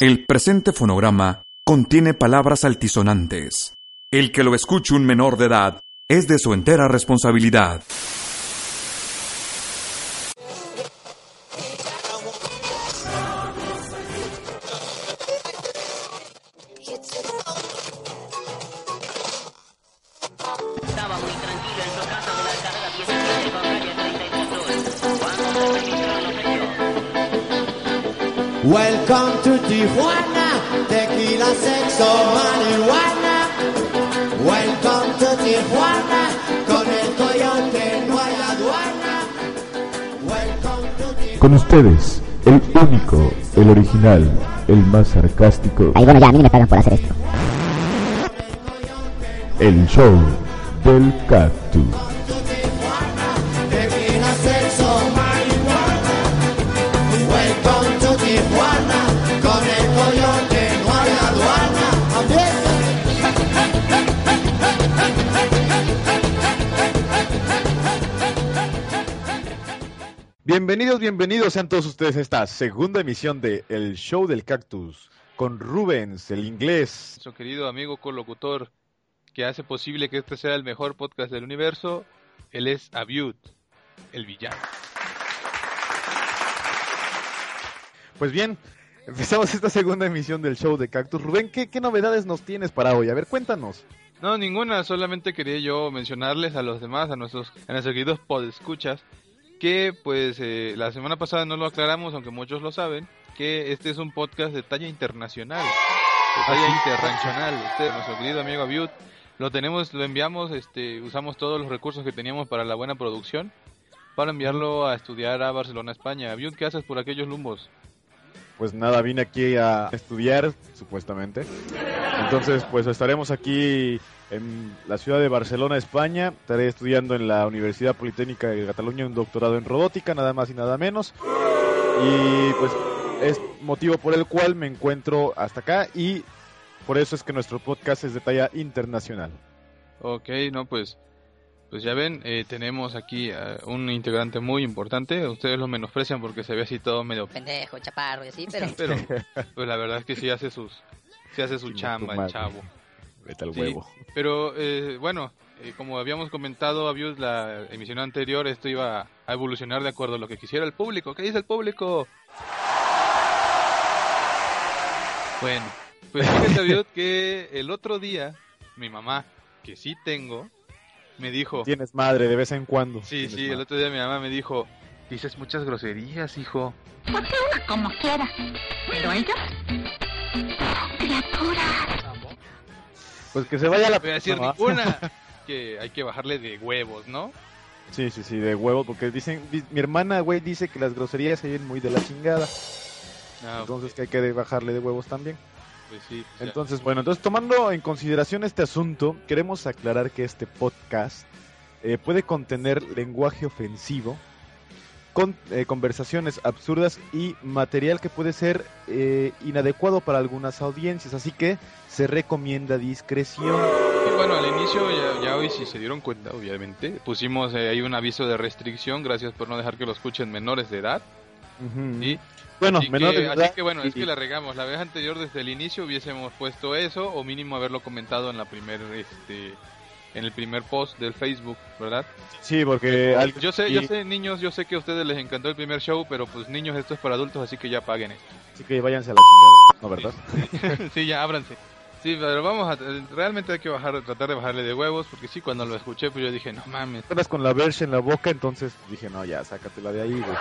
El presente fonograma contiene palabras altisonantes. El que lo escuche un menor de edad es de su entera responsabilidad. Ustedes, el único, el original, el más sarcástico, Ahí bueno, ya, a mí me pagan por hacer esto. el show del cactus. Bienvenidos, bienvenidos sean todos ustedes a esta segunda emisión de El Show del Cactus con Rubens, el inglés. nuestro querido amigo colocutor que hace posible que este sea el mejor podcast del universo. Él es Abiud, el villano. Pues bien, empezamos esta segunda emisión del Show de Cactus. Rubén, ¿qué, qué novedades nos tienes para hoy? A ver, cuéntanos. No, ninguna, solamente quería yo mencionarles a los demás, a nuestros, a nuestros queridos podescuchas, que pues eh, la semana pasada no lo aclaramos, aunque muchos lo saben, que este es un podcast de talla internacional, de talla internacional. Usted, nuestro querido amigo Abiud, lo tenemos, lo enviamos, este, usamos todos los recursos que teníamos para la buena producción para enviarlo a estudiar a Barcelona, España. Abiud, ¿qué haces por aquellos lumbos? Pues nada, vine aquí a estudiar, supuestamente. Entonces, pues estaremos aquí en la ciudad de Barcelona, España. Estaré estudiando en la Universidad Politécnica de Cataluña un doctorado en robótica, nada más y nada menos. Y pues es motivo por el cual me encuentro hasta acá y por eso es que nuestro podcast es de talla internacional. Ok, no, pues, pues ya ven, eh, tenemos aquí a un integrante muy importante. Ustedes lo menosprecian porque se ve así todo medio... Pendejo, chaparro y así, pero... Pero, pues la verdad es que sí hace sus, sí hace su chamba el chavo. Vete al Sí, huevo. pero eh, bueno, eh, como habíamos comentado, Abius, la emisión anterior, esto iba a evolucionar de acuerdo a lo que quisiera el público. ¿Qué dice el público? Bueno, pues fíjate, Abiud, que el otro día, mi mamá, que sí tengo, me dijo... Tienes madre de vez en cuando. Sí, sí, el otro día mi mamá me dijo, dices muchas groserías, hijo. Pues una como quiera. Pero ellos, criaturas. Pues que se vaya la... No voy a decir No, ninguna. que hay que bajarle de huevos, ¿no? Sí, sí, sí, de huevo, porque dicen, di- mi hermana, güey, dice que las groserías se ven muy de la chingada, Ah, entonces que hay que bajarle de huevos también. pues sí. sea, Entonces, bueno, entonces tomando en consideración este asunto, queremos aclarar que este podcast eh, puede contener lenguaje ofensivo, con eh, conversaciones absurdas y material que puede ser eh, inadecuado para algunas audiencias, así que se recomienda discreción. Y bueno, al inicio, ya, ya hoy si se dieron cuenta, obviamente, pusimos eh, ahí un aviso de restricción, gracias por no dejar que lo escuchen menores de edad. Ujú. ¿sí? Bueno, así, menores que, de así edad que bueno, es que la regamos. La vez anterior, desde el inicio, hubiésemos puesto eso, o mínimo haberlo comentado en la primer, este, en el primer post del Facebook, ¿verdad? Sí, porque... al- Yo sé, yo sé, niños, yo sé que a ustedes les encantó el primer show, pero pues niños, esto es para adultos, así que ya paguen esto. Así que váyanse a la chingada, ¿no, verdad? sí, ya ábranse. Sí, pero vamos a, realmente hay que bajar, tratar de bajarle de huevos, porque sí, cuando lo escuché, pues yo dije, no mames. Estás con la verge en la boca, entonces dije, no, ya, sácatela de ahí, güey.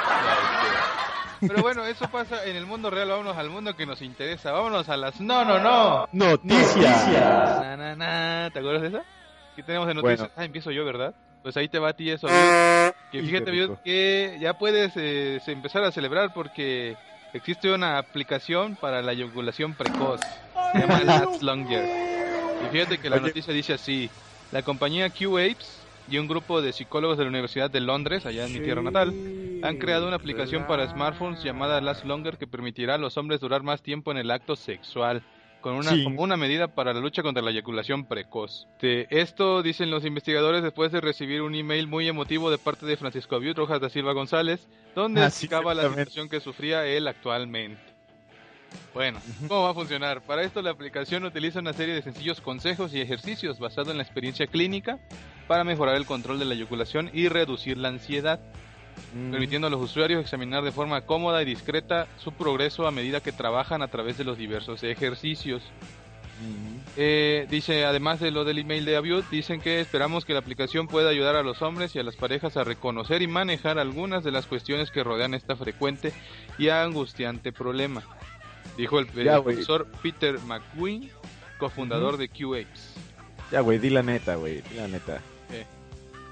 Pero bueno, eso pasa en el mundo real, vámonos al mundo que nos interesa, vámonos a las... No, no, no. Noticias. Na, na, na. ¿Te acuerdas de esa? ¿Qué tenemos de noticias? Bueno. Ah, empiezo yo, ¿verdad? Pues ahí te va a ti eso. Que fíjate, que ya puedes eh, empezar a celebrar porque existe una aplicación para la eyaculación precoz. Se llama Last Longer. Y fíjate que la Oye. noticia dice así: la compañía Q-Apes y un grupo de psicólogos de la Universidad de Londres, allá en mi tierra natal, han creado una aplicación para smartphones llamada Last Longer que permitirá a los hombres durar más tiempo en el acto sexual. Con una, Sí. como una medida para la lucha contra la eyaculación precoz. Esto dicen los investigadores después de recibir un email muy emotivo de parte de Francisco Abiud Rojas da Silva González, donde Ah, sí, explicaba la situación que sufría él actualmente. Bueno, ¿cómo va a funcionar? Para esto la aplicación utiliza una serie de sencillos consejos y ejercicios basados en la experiencia clínica para mejorar el control de la eyaculación y reducir la ansiedad Mm. permitiendo a los usuarios examinar de forma cómoda y discreta su progreso a medida que trabajan a través de los diversos ejercicios. Mm. Eh, dice, además de lo del email de Abiud, dicen que esperamos que la aplicación pueda ayudar a los hombres y a las parejas a reconocer y manejar algunas de las cuestiones que rodean esta frecuente y angustiante problema. Dijo el, Ya, profesor Peter McQueen, cofundador de QApes. Ya, güey, di la neta, güey, di la neta.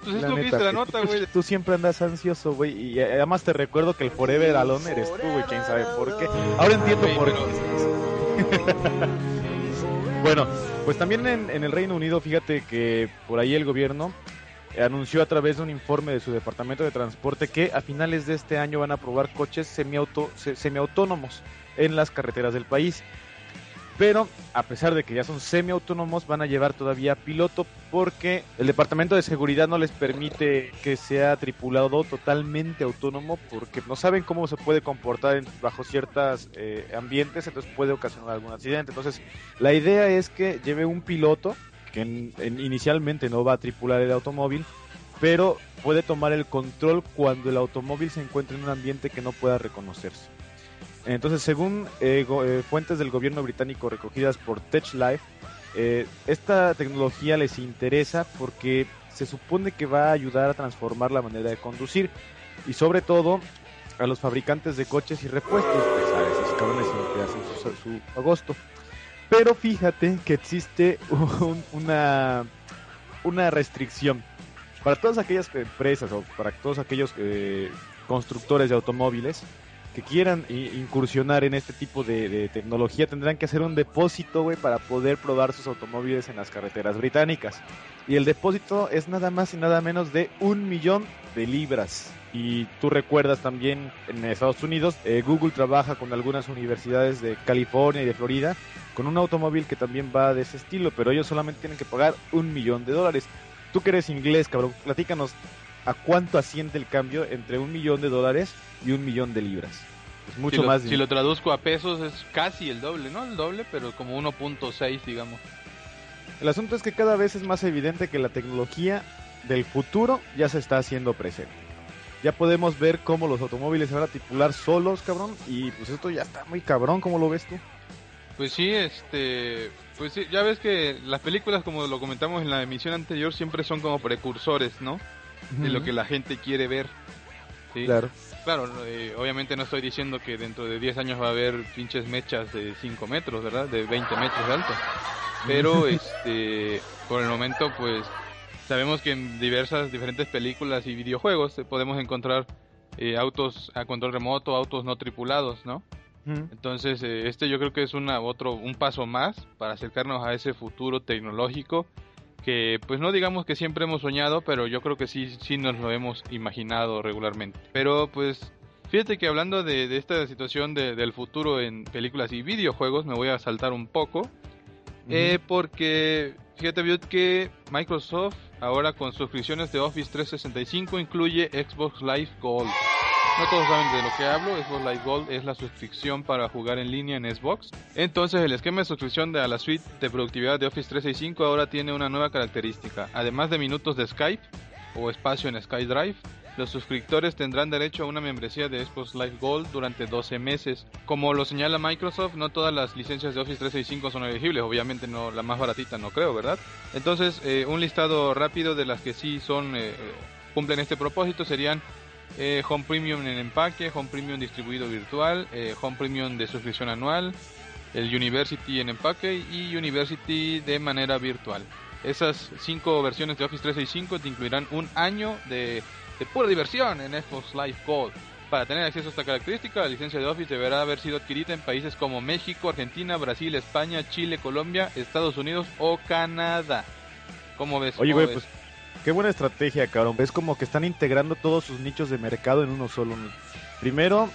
Entonces La tú neta, viste la nota, güey. Tú siempre andas ansioso, güey, y además te recuerdo que el Forever Alone eres tú, güey, quién sabe por qué. Ahora entiendo por pero- qué. bueno, pues también en, en el Reino Unido, fíjate que por ahí el gobierno anunció a través de un informe de su departamento de transporte que a finales de este año van a probar coches semiauto, se- semiautónomos en las carreteras del país. Pero a pesar de que ya son semiautónomos, van a llevar todavía piloto porque el departamento de seguridad no les permite que sea tripulado totalmente autónomo porque no saben cómo se puede comportar bajo ciertos ambientes, entonces puede ocasionar algún accidente. Entonces, la idea es que lleve un piloto que en- en- inicialmente no va a tripular el automóvil, pero puede tomar el control cuando el automóvil se encuentre en un ambiente que no pueda reconocerse. Entonces, según eh, go- eh, fuentes del gobierno británico recogidas por TechLife, eh, esta tecnología les interesa porque se supone que va a ayudar a transformar la manera de conducir y sobre todo a los fabricantes de coches y repuestos, pues a que hacen su, agosto. Pero fíjate que existe un- una, una restricción. Para todas aquellas empresas o para todos aquellos eh, constructores de automóviles que quieran incursionar en este tipo de, de tecnología tendrán que hacer un depósito, güey, para poder probar sus automóviles en las carreteras británicas. Y el depósito es nada más y nada menos de un millón de libras. Y tú recuerdas también en Estados Unidos, eh, Google trabaja con algunas universidades de California y de Florida con un automóvil que también va de ese estilo, pero ellos solamente tienen que pagar un millón de dólares. Tú que eres inglés, cabrón, platícanos a cuánto asciende el cambio entre un millón de dólares y un millón de libras. Es mucho si lo, más si dinero. lo traduzco a pesos es casi el doble, no el doble, pero como 1.6 digamos. El asunto es que cada vez es más evidente que la tecnología del futuro ya se está haciendo presente. Ya podemos ver cómo los automóviles se van a tripular solos, cabrón, y pues esto ya está muy cabrón, ¿cómo lo ves tú? Pues sí, este, pues sí, ya ves que las películas como lo comentamos en la emisión anterior siempre son como precursores, ¿no? De lo que la gente quiere ver. ¿sí? Claro. Claro, eh, obviamente no estoy diciendo que dentro de 10 años va a haber pinches mechas de 5 metros, ¿verdad? De 20 metros de alto. Pero, este, por el momento, pues, sabemos que en diversas, diferentes películas y videojuegos eh, podemos encontrar eh, autos a control remoto, autos no tripulados, ¿no? Entonces, eh, este yo creo que es una, otro, un paso más para acercarnos a ese futuro tecnológico que, pues no digamos que siempre hemos soñado, pero yo creo que sí, sí nos lo hemos imaginado regularmente. Pero, pues, fíjate que hablando de, de esta situación de- del futuro en películas y videojuegos, me voy a saltar un poco. Eh, porque fíjate Biot, que Microsoft ahora con suscripciones de Office 365 incluye Xbox Live Gold. No todos saben de lo que hablo, Xbox Live Gold es la suscripción para jugar en línea en Xbox. Entonces el esquema de suscripción de a la suite de productividad de Office 365 ahora tiene una nueva característica. Además de minutos de Skype o espacio en SkyDrive, los suscriptores tendrán derecho a una membresía de Xbox Live Gold durante 12 meses. Como lo señala Microsoft, no todas las licencias de Office 365 son elegibles, obviamente no la más baratita no creo, ¿verdad? Entonces, eh, un listado rápido de las que sí son eh, cumplen este propósito serían eh, Home Premium en empaque, Home Premium distribuido virtual, eh, Home Premium de suscripción anual, el University en empaque y University de manera virtual. Esas cinco versiones de Office 365 te incluirán un año de de pura diversión en Xbox Live Gold. Para tener acceso a esta característica, la licencia de Office deberá haber sido adquirida en países como México, Argentina, Brasil, España, Chile, Colombia, Estados Unidos o Canadá. ¿Cómo ves? Oye, ¿Cómo güey, pues qué buena estrategia, cabrón. Es como que están integrando todos sus nichos de mercado en uno solo. Primero,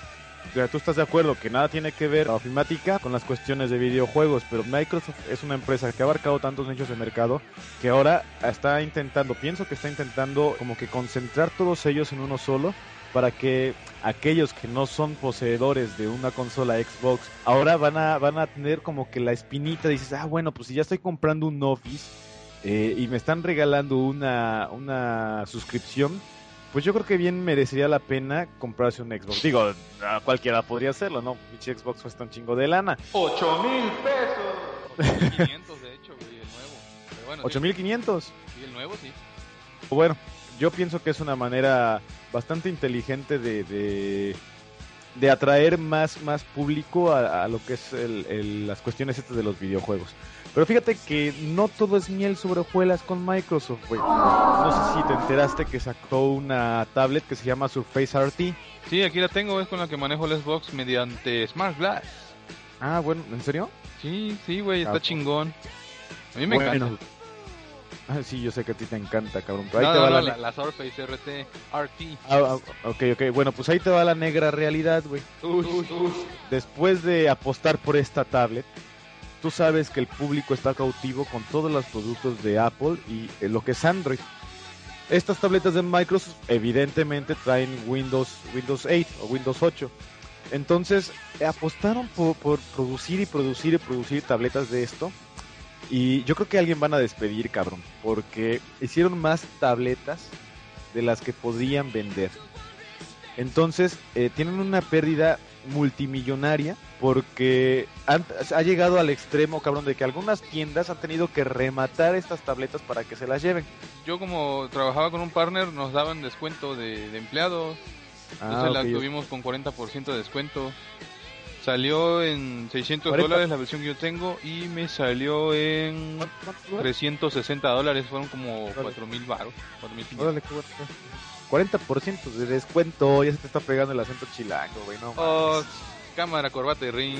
tú estás de acuerdo que nada tiene que ver la ofimática con las cuestiones de videojuegos, pero Microsoft es una empresa que ha abarcado tantos nichos de mercado que ahora está intentando, pienso que está intentando como que concentrar todos ellos en uno solo para que aquellos que no son poseedores de una consola Xbox ahora van a van a tener como que la espinita dices ah bueno pues si ya estoy comprando un Office eh, y me están regalando una una suscripción pues yo creo que bien merecería la pena comprarse un Xbox digo a cualquiera podría hacerlo no pinche Xbox cuesta un chingo de lana 8 mil pesos. 8500 de hecho, güey, el nuevo. Pero bueno, sí, 8500 sí, el nuevo sí. Bueno, yo pienso que es una manera bastante inteligente de, de, de atraer más, más público a, a lo que es el- el- las cuestiones estas de los videojuegos. Pero fíjate que no todo es miel sobre hojuelas con Microsoft, güey. No sé si te enteraste que sacó una tablet que se llama Surface RT. Sí, aquí la tengo, es con la que manejo el Xbox mediante Smart Glass. Ah, bueno, ¿en serio? Sí, sí, güey, está Ah, chingón. A mí me Bueno. encanta. Ah, sí, yo sé que a ti te encanta, cabrón. Pero ahí te no, va no, la, la, la Surface RT RT. Ah, ah, ok, ok. Bueno, pues ahí te va la negra realidad, güey. Uy, uy. después de apostar por esta tablet, tú sabes que el público está cautivo con todos los productos de Apple y eh, lo que es Android. Estas tabletas de Microsoft evidentemente traen Windows, Windows 8 o Windows 8. Entonces eh, apostaron por, producir y producir y producir tabletas de esto. Y yo creo que alguien van a despedir, cabrón, porque hicieron más tabletas de las que podían vender. Entonces, eh, tienen una pérdida multimillonaria porque han- ha llegado al extremo, cabrón, de que algunas tiendas han tenido que rematar estas tabletas para que se las lleven. Yo como trabajaba con un partner nos daban descuento de, de empleados. Entonces Ah, la ok, ok. tuvimos con 40% de descuento. Salió en 600 40. dólares la versión que yo tengo y me salió en ¿Cuánto dura? 360 dólares. Fueron como Órale. 4 mil baros. 4.500. Órale, qué bueno. 40% de descuento, ya se te está pegando el acento chilango, güey, no Oh, cámara, corbata y ring.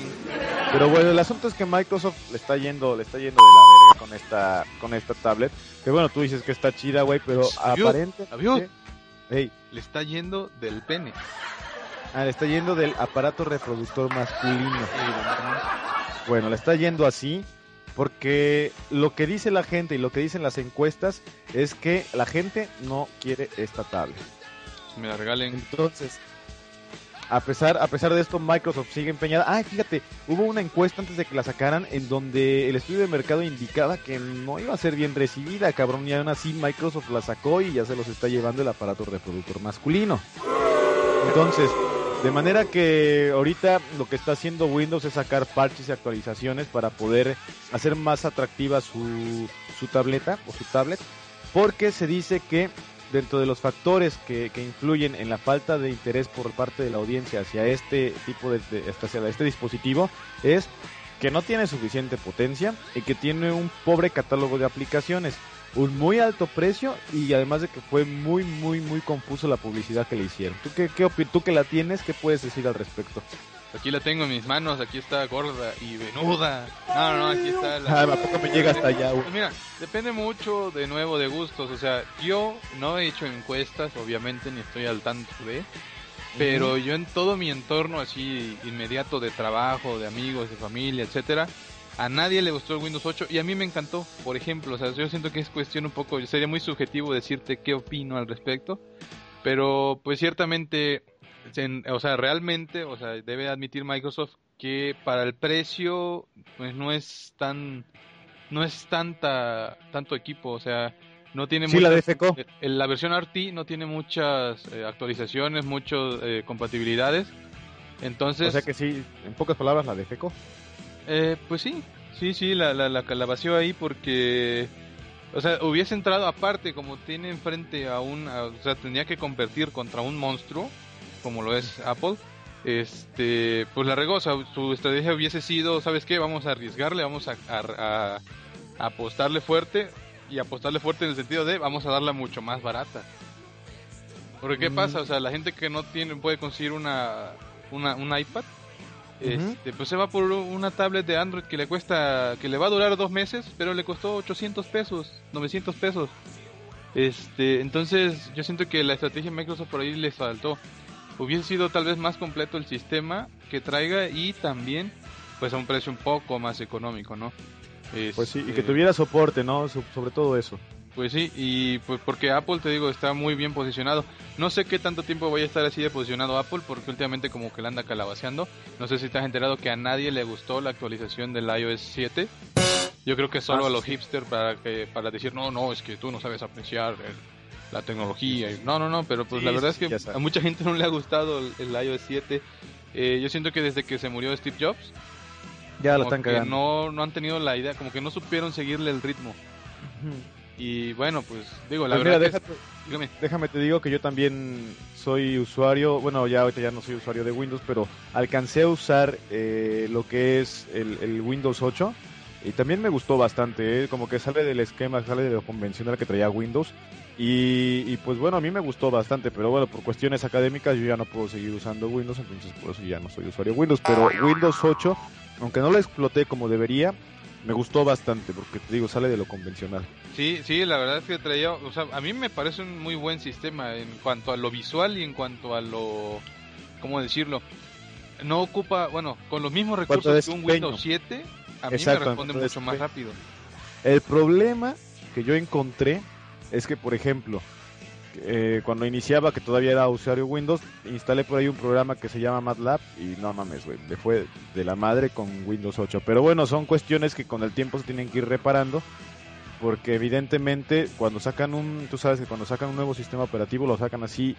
Pero bueno, el asunto es que Microsoft le está yendo, le está yendo de la verga con esta, con esta tablet. Que bueno, tú dices que está chida, güey, pero Avión, aparentemente... avión. Ey, Le está yendo del pene. ah, le está yendo del aparato reproductor masculino. Bueno, le está yendo así porque lo que dice la gente y lo que dicen las encuestas es que la gente no quiere esta tablet. Me la regalen. Entonces, a pesar, a pesar de esto, Microsoft sigue empeñada. Ah, fíjate, hubo una encuesta antes de que la sacaran en donde el estudio de mercado indicaba que no iba a ser bien recibida, cabrón, y aún así Microsoft la sacó y ya se los está llevando el aparato reproductor masculino. Entonces, de manera que ahorita lo que está haciendo Windows es sacar parches y actualizaciones para poder hacer más atractiva su, su tableta o su tablet, porque se dice que dentro de los factores que, que influyen en la falta de interés por parte de la audiencia hacia este tipo de, de- hacia este dispositivo es que no tiene suficiente potencia y que tiene un pobre catálogo de aplicaciones, un muy alto precio y además de que fue muy muy muy confuso la publicidad que le hicieron. ¿Tú qué, qué tú que la tienes, qué puedes decir al respecto? Aquí la tengo en mis manos. Aquí está gorda y venuda. No, no, aquí está la. Ah, ¿a poco me llega hasta allá, güey? Pues mira, depende mucho de nuevo de gustos. O sea, yo no he hecho encuestas, obviamente, ni estoy al tanto de. Pero yo en todo mi entorno así inmediato de trabajo, de amigos, de familia, etcétera, a nadie le gustó el Windows 8 y a mí me encantó. Por ejemplo, o sea, yo siento que es cuestión un poco, sería muy subjetivo decirte qué opino al respecto, pero pues ciertamente, en- o sea, realmente, o sea, debe admitir Microsoft que para el precio pues no es tan no es tanta tanto equipo, o sea, no tiene Sí, la muchas- eh, la versión RT no tiene muchas eh, actualizaciones, muchas eh, compatibilidades. Entonces, O sea que sí, en pocas palabras la defecó. Eh, pues sí, sí, sí, la, la, la, la vació ahí porque, o sea, hubiese entrado aparte, como tiene enfrente a un, a- o sea, tenía que competir contra un monstruo, como lo es Apple, este, pues la regó, o sea, su estrategia hubiese sido, ¿sabes qué? Vamos a arriesgarle, vamos a, a- a- a apostarle fuerte, y apostarle fuerte en el sentido de, vamos a darla mucho más barata. Porque qué Mm. pasa, o sea, la gente que no tiene puede conseguir una, una un iPad, este, pues se va por una tablet de Android que le cuesta, que le va a durar dos meses, pero le costó 800 pesos, 900 pesos. Este, entonces yo siento que la estrategia de Microsoft por ahí les faltó. Hubiese sido tal vez más completo el sistema que traiga y también, pues a un precio un poco más económico, ¿no? Pues sí, y Este, que tuviera soporte, ¿no? So- sobre todo eso. Pues sí, y pues porque Apple, te digo, está muy bien posicionado. No sé qué tanto tiempo vaya a estar así de posicionado Apple, porque últimamente como que la anda calabaceando. No sé si te has enterado que a nadie le gustó la actualización del iOS 7. Yo creo que solo Ah, a los sí. hipsters para que para decir, no, no, es que tú no sabes apreciar el- la tecnología. y- No, no, no, pero pues Sí, la verdad sí, es que a mucha gente no le ha gustado el, el iOS 7. Eh, yo siento que desde que se murió Steve Jobs, Ya lo están que cagando. no, no han tenido la idea, como que no supieron seguirle el ritmo. Y bueno, pues digo, la Pues verdad déjate, déjame te digo que yo también soy usuario, bueno, ya ahorita ya no soy usuario de Windows, pero alcancé a usar eh, lo que es el, el Windows 8 y también me gustó bastante, ¿eh? como que sale del esquema, sale de lo convencional que traía Windows y, y, pues bueno, a mí me gustó bastante, pero bueno, por cuestiones académicas yo ya no puedo seguir usando Windows, entonces por eso ya no soy usuario de Windows, pero Windows 8, aunque no lo exploté como debería, me gustó bastante, porque te digo, sale de lo convencional. Sí, sí, la verdad es que traía, o sea, a mí me parece un muy buen sistema en cuanto a lo visual y en cuanto a lo, ¿cómo decirlo? No ocupa, bueno, con los mismos recursos que un. Windows 7, a mí me responde mucho más rápido. El problema que yo encontré es que, por ejemplo, eh, cuando iniciaba, que todavía era usuario Windows, instalé por ahí un programa que se llama MATLAB y no mames, güey, le fue de la madre con Windows 8. Pero bueno, son cuestiones que con el tiempo se tienen que ir reparando. Porque evidentemente cuando sacan un, tú sabes que cuando sacan un nuevo sistema operativo lo sacan así,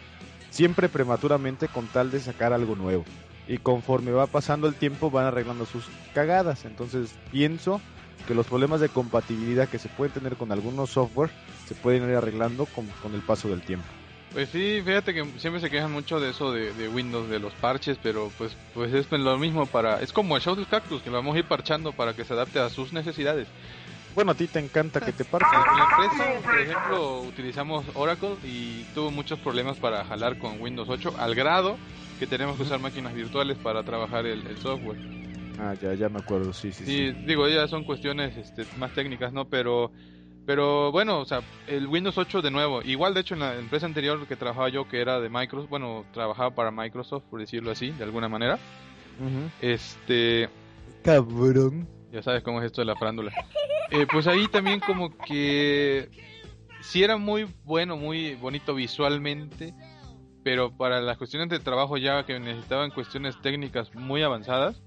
siempre prematuramente con tal de sacar algo nuevo. Y conforme va pasando el tiempo van arreglando sus cagadas. Entonces pienso que los problemas de compatibilidad que se pueden tener con algunos software se pueden ir arreglando con, con el paso del tiempo. Pues sí, fíjate que siempre se quejan mucho de eso de, de Windows, de los parches, pero pues pues es lo mismo para... Es como el show del cactus, que lo vamos a ir parchando para que se adapte a sus necesidades. Bueno, a ti te encanta que te parten. En la empresa, por ejemplo, utilizamos Oracle y tuvo muchos problemas para jalar con Windows 8, al grado que tenemos que usar máquinas virtuales para trabajar el, el software. Ah, ya, ya me acuerdo, sí, sí, Sí, sí. digo, ya son cuestiones este, más técnicas, ¿no? Pero, pero bueno, o sea, el Windows 8 de nuevo, igual de hecho en la empresa anterior que trabajaba yo, que era de Microsoft, bueno, trabajaba para Microsoft, por decirlo así, de alguna manera, este, Cabrón. ya sabes cómo es esto de la farándula. Eh, pues ahí también como que sí era muy bueno, muy bonito visualmente, pero para las cuestiones de trabajo ya que necesitaban cuestiones técnicas muy avanzadas,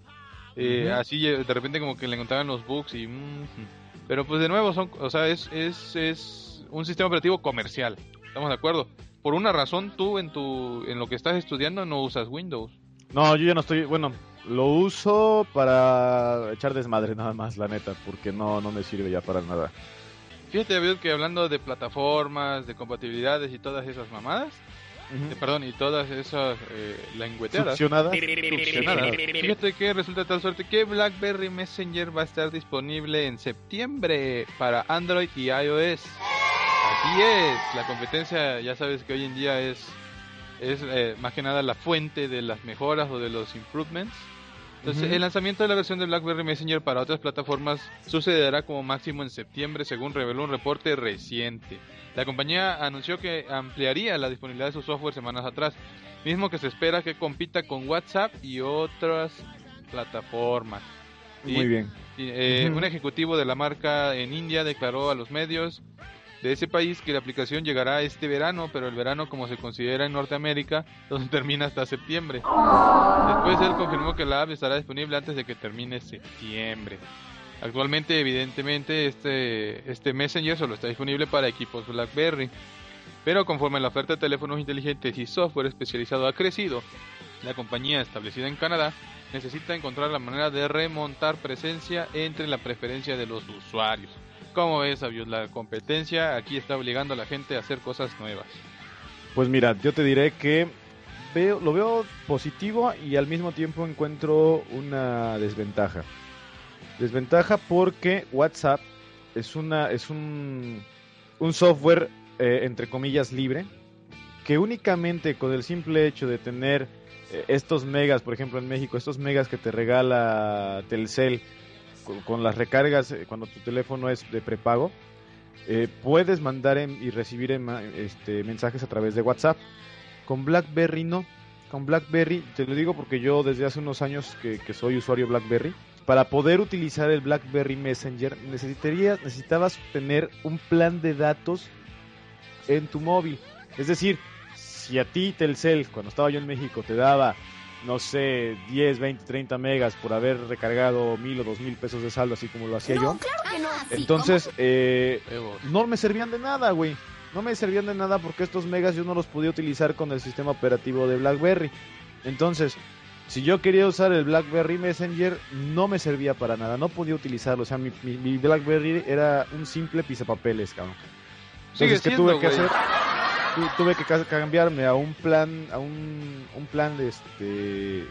eh, así eh, de repente como que le encontraban los bugs y... mm, pero pues de nuevo son, o sea, es, es, es un sistema operativo comercial, ¿estamos de acuerdo? Por una razón tú en tu en lo que estás estudiando no usas Windows. No, yo ya no estoy, bueno, lo uso para echar desmadre nada más, la neta, porque no, no me sirve ya para nada. Fíjate, David, que hablando de plataformas, de compatibilidades y todas esas mamadas, eh, perdón, y todas esas eh, lengüeteadas, Succionadas. succionadas, fíjate que resulta tal suerte que BlackBerry Messenger va a estar disponible en septiembre para Android y iOS. Así es, la competencia ya sabes que hoy en día es, es eh, más que nada la fuente de las mejoras o de los improvements. Entonces, el lanzamiento de la versión de BlackBerry Messenger para otras plataformas sucederá como máximo en septiembre, según reveló un reporte reciente. La compañía anunció que ampliaría la disponibilidad de su software semanas atrás, mismo que se espera que compita con WhatsApp y otras plataformas. Y- Muy bien. y, eh. Un ejecutivo de la marca en India declaró a los medios de ese país que la aplicación llegará este verano, pero el verano como se considera en Norteamérica, donde termina hasta septiembre. Después él confirmó que la app estará disponible antes de que termine septiembre. Actualmente, evidentemente, este, este Messenger solo está disponible para equipos BlackBerry. Pero conforme la oferta de teléfonos inteligentes y software especializado ha crecido, la compañía establecida en Canadá necesita encontrar la manera de remontar presencia entre la preferencia de los usuarios. Como ves, Abius, la competencia aquí está obligando a la gente a hacer cosas nuevas. Pues mira, yo te diré que veo, lo veo positivo y al mismo tiempo encuentro una desventaja. Desventaja porque WhatsApp es una es un, un software eh, entre comillas libre que únicamente con el simple hecho de tener eh, estos megas, por ejemplo en México, estos megas que te regala Telcel con, las recargas eh, cuando tu teléfono es de prepago, eh, puedes mandar en- y recibir en este, mensajes a través de WhatsApp. Con BlackBerry no. Con BlackBerry, te lo digo porque yo desde hace unos años que, que soy usuario BlackBerry, para poder utilizar el BlackBerry Messenger necesitarías, necesitabas tener un plan de datos en tu móvil. Es decir, si a ti Telcel, cuando estaba yo en México, te daba, no sé, 10, 20, 30 megas por haber recargado mil o dos mil pesos de saldo, así como lo hacía yo, entonces eh, no me servían de nada, güey. No me servían de nada porque estos megas yo no los podía utilizar con el sistema operativo de BlackBerry. Entonces, si yo quería usar el BlackBerry Messenger, no me servía para nada. No podía utilizarlo. O sea, mi, mi- mi BlackBerry era un simple pisapapeles, cabrón. Sigue Entonces, ¿qué tuve que hacer? Tu- Tuve que ca- cambiarme a un plan, a un, un plan de este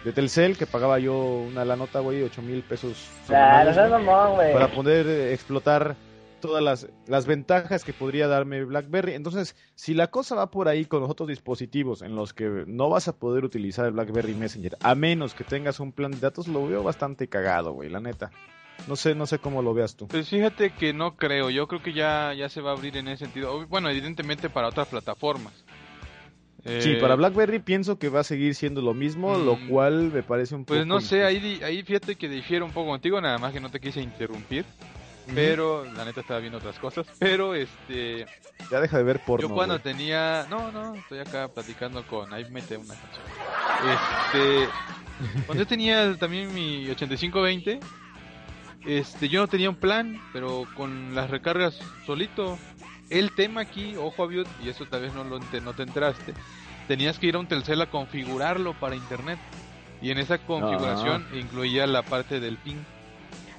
de Telcel que pagaba yo una la nota, güey, 8 mil pesos semanales, güey para poder eh, explotar todas las, las ventajas que podría darme BlackBerry. Entonces, si la cosa va por ahí con los otros dispositivos en los que no vas a poder utilizar el BlackBerry Messenger, a menos que tengas un plan de datos, lo veo bastante cagado, güey, la neta. No sé, no sé cómo lo veas tú. Pues fíjate que no creo, yo creo que ya, ya se va a abrir en ese sentido. Bueno, evidentemente para otras plataformas. Sí, Eh, para BlackBerry pienso que va a seguir siendo lo mismo, lo Mm. cual me parece un poco... Pues no sé, ahí, ahí fíjate que difiero un poco contigo, nada más que no te quise interrumpir. Pero la neta estaba viendo otras cosas. Pero este, Ya deja de ver porno, yo cuando tenía, no, no, estoy acá platicando con, ahí mete una canción. Este, cuando yo tenía también mi 8520, este, yo no tenía un plan, pero con las recargas solito. El tema aquí, ojo Aviot, y eso tal vez no lo ente- no te enteraste, tenías que ir a un Telcel a configurarlo para internet. Y en esa configuración incluía la parte del ping.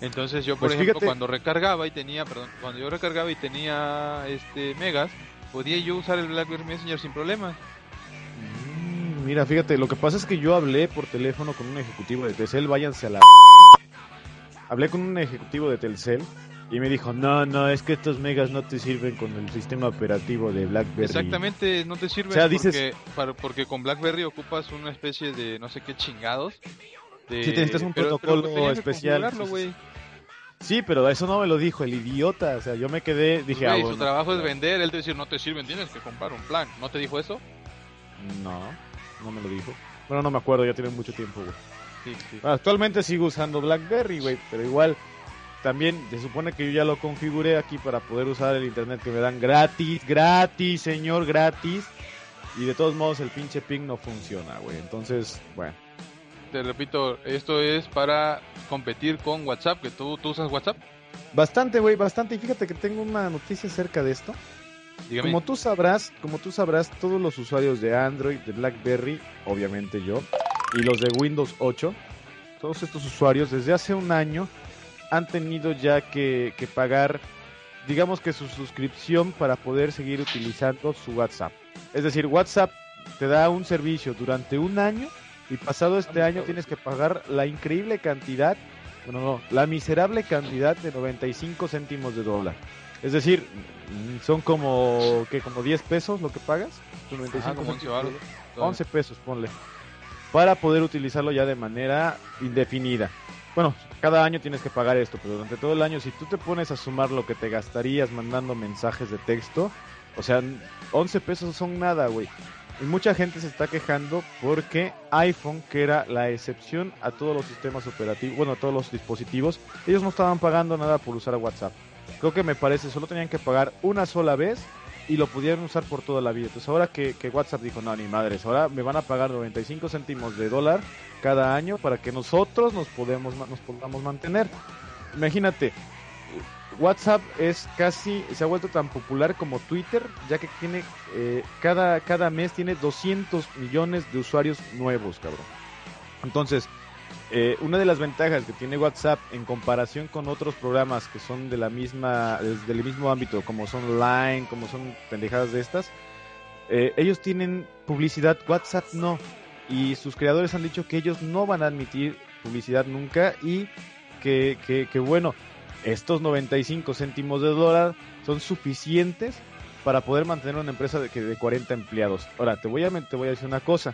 Entonces yo, por Pues ejemplo, fíjate- cuando recargaba y tenía, perdón, cuando yo recargaba y tenía este megas, podía yo usar el BlackBerry Messenger sin problema. Mm, Mira, fíjate, lo que pasa es que yo hablé por teléfono con un ejecutivo de Telcel, váyanse a la... Hablé con un ejecutivo de Telcel y me dijo, no, no, es que estos megas no te sirven con el sistema operativo de BlackBerry. Exactamente, no te sirve O sea, porque, dices- para- porque con BlackBerry ocupas una especie de no sé qué chingados. De... Sí, necesitas un pero- protocolo pero especial, sí, pero eso no me lo dijo el idiota, o sea, yo me quedé, dije, güey, ah, su trabajo es vender, él te dice, no te sirven, tienes que comprar un plan. ¿No te dijo eso? No, no me lo dijo. Bueno, no me acuerdo, ya tiene mucho tiempo, güey. Sí, sí. Actualmente sigo usando BlackBerry, güey, pero igual también se supone que yo ya lo configuré aquí para poder usar el internet que me dan gratis, gratis, señor, gratis. Y de todos modos el pinche ping no funciona, güey. Entonces, bueno. Te repito, esto es para competir con WhatsApp, que tú, tú usas WhatsApp. Bastante, güey, bastante. Y fíjate que tengo una noticia acerca de esto. Dígame. Como tú sabrás, como tú sabrás, todos los usuarios de Android, de BlackBerry, obviamente yo, y los de Windows 8, todos estos usuarios desde hace un año han tenido ya que, que pagar, digamos que su suscripción para poder seguir utilizando su WhatsApp. Es decir, WhatsApp te da un servicio durante un año y pasado este año tienes que pagar la increíble cantidad, bueno, no, la miserable cantidad de 95 céntimos de dólar. Es decir, son como que como 10 pesos lo que pagas, Son 95 Ajá, como 11 céntimos de varos. dólar. 11 pesos, ponle. Para poder utilizarlo ya de manera indefinida. Bueno, cada año tienes que pagar esto, pero durante todo el año, si tú te pones a sumar lo que te gastarías mandando mensajes de texto, o sea, 11 pesos son nada, güey. Y mucha gente se está quejando porque iPhone, que era la excepción a todos los sistemas operativos, bueno, a todos los dispositivos, ellos no estaban pagando nada por usar WhatsApp. Creo que me parece, solo tenían que pagar una sola vez y lo pudieron usar por toda la vida. Entonces ahora que, WhatsApp dijo, no, ni madres, ahora me van a pagar 95 céntimos de dólar cada año para que nosotros nos, podemos, nos podamos mantener. Imagínate, WhatsApp es casi, se ha vuelto tan popular como Twitter, ya que tiene, eh, cada, cada mes tiene 200 millones de usuarios nuevos, cabrón. Entonces, eh, una de las ventajas que tiene WhatsApp en comparación con otros programas que son de la misma, del mismo ámbito, como son Line, como son pendejadas de estas, eh, ellos tienen publicidad, WhatsApp no. Y sus creadores han dicho que ellos no van a admitir publicidad nunca y que, que, que bueno, estos 95 céntimos de dólar son suficientes para poder mantener una empresa de, de 40 empleados. Ahora, te voy, a, te voy a decir una cosa.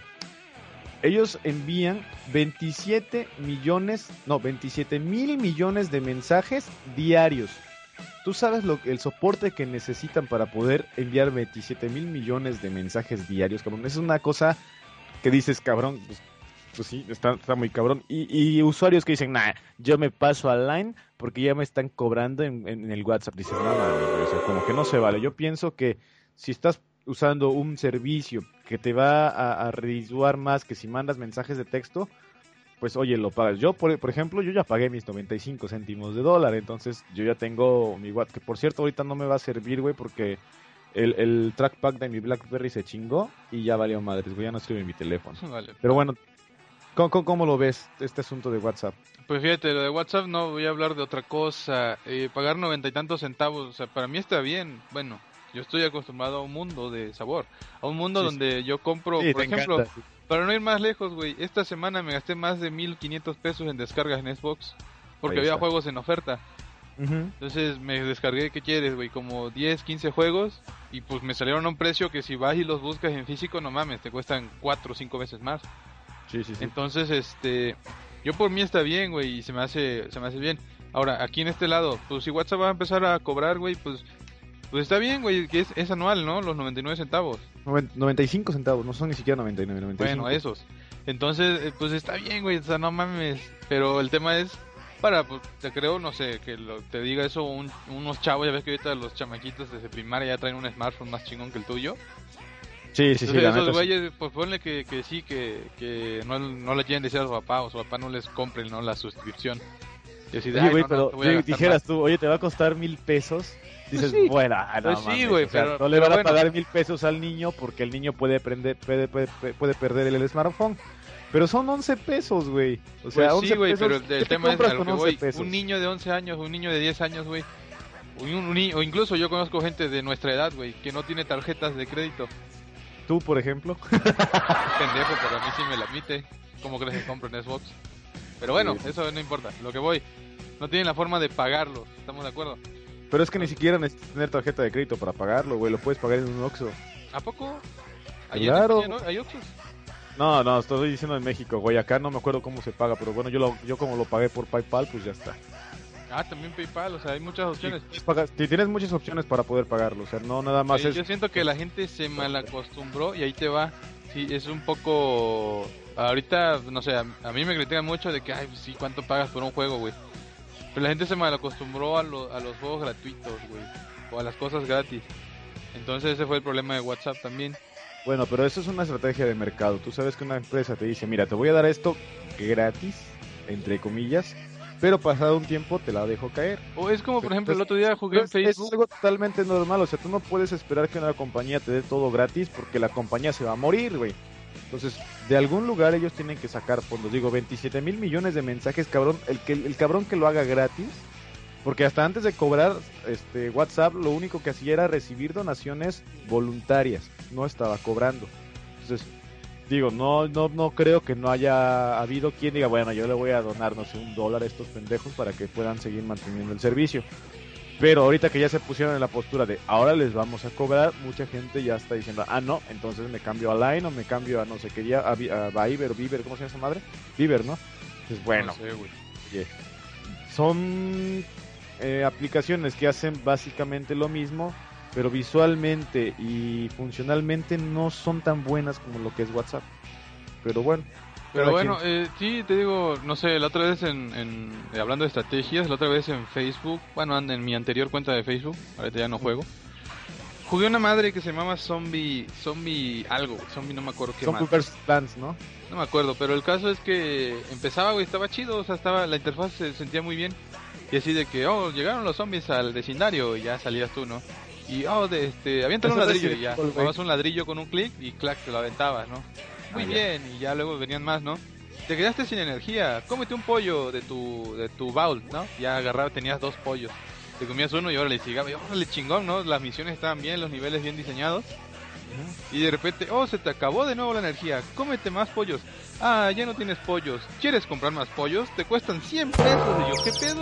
Ellos envían 27 millones, no, 27 mil millones de mensajes diarios. ¿Tú sabes lo, el soporte que necesitan para poder enviar 27 mil millones de mensajes diarios? Es una cosa que dices, cabrón, pues, pues sí, está, está muy cabrón. Y, y usuarios que dicen, nah, yo me paso al line porque ya me están cobrando en, en el WhatsApp. Dices, no, mames, güey, o sea, como que no se vale. Yo pienso que si estás usando un servicio que te va a, a redituar más que si mandas mensajes de texto, pues oye, lo pagas. Yo, por, por ejemplo, yo ya pagué mis 95 céntimos de dólar, entonces yo ya tengo mi WhatsApp, que por cierto ahorita no me va a servir, güey, porque el, el trackpad de mi BlackBerry se chingó y ya valió madres, güey, ya no escribe en mi teléfono. Vale. Pero bueno, ¿cómo, cómo, cómo lo ves este asunto de WhatsApp? Pues fíjate, lo de WhatsApp no voy a hablar de otra cosa. Eh, pagar noventa y tantos centavos, o sea, para mí está bien. Bueno, yo estoy acostumbrado a un mundo de sabor, a un mundo Sí, donde yo compro, Sí, por ejemplo, encanta, para no ir más lejos, güey, esta semana me gasté más de 1500 pesos en descargas en Xbox porque había juegos en oferta. Entonces me descargué, ¿qué quieres, güey? Como 10, 15 juegos y pues me salieron a un precio que si vas y los buscas en físico, no mames, te cuestan 4 o 5 veces más. Sí, sí, sí. Entonces, este, yo por mí está bien, güey, y se me hace, se me hace bien. Ahora, aquí en este lado, pues si WhatsApp va a empezar a cobrar, güey, pues, pues está bien, güey, que es, es anual, ¿no? Los 99 centavos. Noven- 95 centavos, no son ni siquiera 99, 95. Bueno, esos. Entonces, eh, pues está bien, güey, o sea, no mames. Pero el tema es para, pues, te creo, no sé, que lo, te diga eso un- unos chavos, ya ves que ahorita los chamaquitos desde primaria ya traen un smartphone más chingón que el tuyo. Sí, sí, sí, Entonces la esos sí. güeyes, pues ponle que, que sí, que, que no, no le quieren decir a su papá o su papá no les compre ¿no? la suscripción. Y así de, Oye, "Ay, güey, no, no, pero te voy a di- gastar dijeras tú, oye, te va a costar mil pesos. Dices, sí. bueno, no Pues sí, mames, güey, o sea, pero- no le pero van a bueno. pagar mil pesos al niño porque el niño puede, prender, puede, puede, puede perder el, el smartphone. Pero son 11 pesos, güey. O Pues sea, sí, 11 güey, pesos, pero el, ¿qué el te tema es a lo que 11 voy. pesos? Un niño de 11 años, un niño de 10 años, güey. O incluso yo conozco gente de nuestra edad, güey, que no tiene tarjetas de crédito. Tú, por ejemplo. Pendejo, pero a mí sí me la admite. ¿Cómo crees que compro en Xbox? Pero bueno, Sí. eso no importa. Lo que voy, no tienen la forma de pagarlo. ¿Estamos de acuerdo? Pero es que ni siquiera necesitas tener tarjeta de crédito para pagarlo, güey. Lo puedes pagar en un Oxxo. ¿A poco? ¿Ahí Claro. no? ¿Hay Oxxos? No, no, estoy diciendo en México, güey. Acá no me acuerdo cómo se paga, pero bueno, yo, lo, yo como lo pagué por PayPal, pues ya está. Ah, también PayPal, o sea, hay muchas opciones. Pagar- si tienes muchas opciones para poder pagarlo, o sea, no nada más Sí, es... Yo siento que la gente se malacostumbró y ahí te va. Sí, es un poco... Ahorita, no sé, a, a mí me critican mucho de que, ay, pues sí, ¿cuánto pagas por un juego, güey? Pero la gente se malacostumbró a, lo- a los juegos gratuitos, güey. O a las cosas gratis. Entonces ese fue el problema de WhatsApp también. Bueno, pero eso es una estrategia de mercado. Tú sabes que una empresa te dice, mira, te voy a dar esto gratis, entre comillas, pero pasado un tiempo te la dejo caer. O es como, por ejemplo, el otro día jugué en Pero es- Facebook. algo totalmente normal, o sea, tú no puedes esperar que una compañía te dé todo gratis porque la compañía se va a morir, güey. Entonces, de algún lugar ellos tienen que sacar fondos. Digo, 27 mil millones de mensajes, cabrón. El, que, el cabrón que lo haga gratis, porque hasta antes de cobrar este WhatsApp, lo único que hacía era recibir donaciones voluntarias. No estaba cobrando. Entonces, digo, no, no, no creo que no haya habido quien diga, bueno, yo le voy a donar, no sé, un dólar a estos pendejos para que puedan seguir manteniendo el servicio. Pero ahorita que ya se pusieron en la postura de ahora les vamos a cobrar, mucha gente ya está diciendo, ah, no, entonces me cambio a Line o me cambio a no sé qué, ya, a, Vi- a Viber, Viber, ¿cómo se llama esa madre? Viber, ¿no? Entonces, bueno, No sé, son eh, aplicaciones que hacen básicamente lo mismo, pero visualmente y funcionalmente no son tan buenas como lo que es WhatsApp. Pero bueno. Pero bueno, eh, sí, te digo, no sé, la otra vez en, en- eh, hablando de estrategias, la otra vez en Facebook, bueno, en mi anterior cuenta de Facebook, ahorita ya no juego, jugué una madre que se llamaba Zombie, Zombie algo, Zombie no me acuerdo qué madre. Vs. Plants, ¿no? No me acuerdo, pero el caso es que empezaba, güey, estaba chido, o sea, estaba, la interfaz se sentía muy bien. Y así de que, oh, llegaron los zombies al vecindario y ya salías tú, ¿no? Y, oh, de este, avientan un ladrillo y ya. Tomabas un ladrillo con un clic y clac, te lo aventabas, ¿no? Muy Ah, ya. bien, y ya luego venían más, ¿no? Te quedaste sin energía, cómete un pollo de tu, de tu baúl, ¿no? Ya agarraba, tenías dos pollos. Te comías uno y ahora le llegaba, y órale chingón, ¿no? Las misiones estaban bien, los niveles bien diseñados. Y de repente, oh, se te acabó de nuevo la energía, cómete más pollos. Ah, ya no tienes pollos. ¿Quieres comprar más pollos? Te cuestan 100 pesos. Y yo, ¿qué pedo?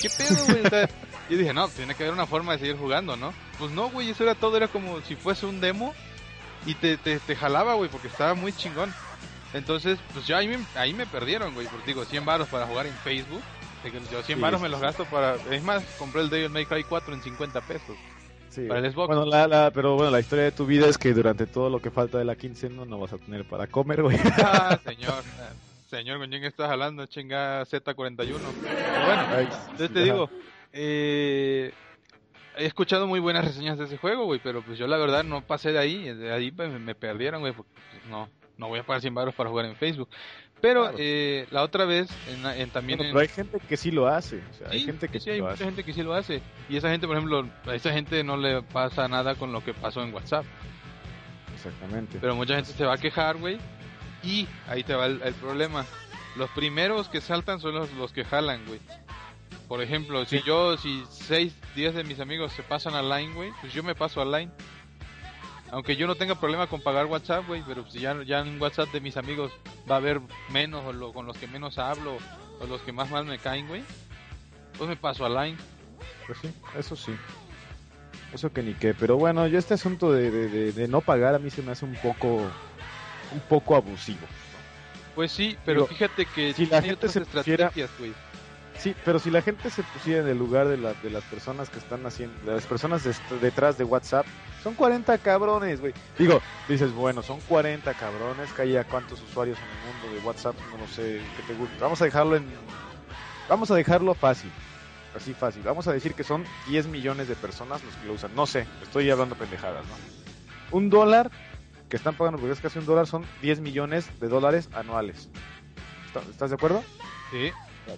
¿Qué pedo, güey? O sea, yo dije, no, tiene que haber una forma de seguir jugando, ¿no? pues no, güey, eso era todo, era como si fuese un demo y te, te, te jalaba, güey, porque estaba muy chingón. Entonces, pues ya ahí me, ahí me perdieron, güey, porque digo, 100 baros para jugar en Facebook. Yo 100 Sí, baros sí, me los gasto para... Es más, compré el Devil May Cry 4 en 50 pesos. Sí. Para el Xbox. Bueno, la, la- pero bueno, la historia de tu vida es que durante todo lo que falta de la quincena no vas a tener para comer, güey. Ah, señor. eh, Señor, ¿con quién estás hablando? Chinga Z41. Pero bueno, entonces te digo, eh, he escuchado muy buenas reseñas de ese juego, güey, pero pues yo la verdad no pasé de ahí, de ahí pues, me, perdieron, güey, porque pues, no, no voy a pagar 100 baros para jugar en Facebook. Pero Claro. eh, la otra vez, en, en también Bueno, en- pero hay gente que sí lo hace. O sea, hay Sí, gente que sí, sí, hay lo mucha hace. gente que sí lo hace. Y esa gente, por ejemplo, a esa gente no le pasa nada con lo que pasó en WhatsApp. Exactamente. Pero mucha gente se va a quejar, güey. Y ahí te va el, el problema. Los primeros que saltan son los, los que jalan, güey. Por ejemplo, si yo, si 6, 10 de mis amigos se pasan a Line, güey, pues yo me paso a Line. Aunque yo no tenga problema con pagar WhatsApp, güey, pero si ya, ya en WhatsApp de mis amigos va a haber menos o lo- con los que menos hablo o los que más mal me caen, güey, pues me paso a Line. Pues sí, eso sí. Eso que ni qué. Pero bueno, yo este asunto de, de, de- de no pagar a mí se me hace un poco, un poco abusivo. Pues sí, pero Digo, fíjate que si la gente se pusiera- estrategias, güey. Sí, pero si la gente se pusiera en el lugar de, la, de las personas que están haciendo, de las personas de- detrás de WhatsApp, son 40 cabrones, güey. Digo, dices, bueno, son 40 cabrones, que haya cuántos usuarios en el mundo de WhatsApp, no lo sé, que te guste. Vamos a dejarlo en... Vamos a dejarlo fácil, así fácil. Vamos a decir que son 10 millones de personas los que lo usan. No sé, estoy hablando pendejadas, ¿no? Un dólar que están pagando, porque es casi un dólar, son 10 millones de dólares anuales. ¿Está- ¿Estás de acuerdo? Sí.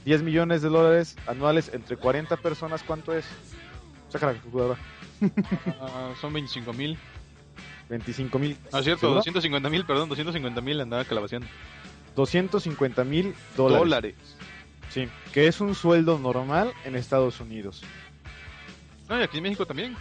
10 millones de dólares anuales entre 40 personas, ¿cuánto es? Saca la calculadora. Ah, son 25 mil. 25 mil. No es cierto, ¿Seguro? 250 mil, perdón, 250 mil andaba calabaceando. 250 mil dólares. Dólares. Sí, que es un sueldo normal en Estados Unidos. No, y aquí en México también.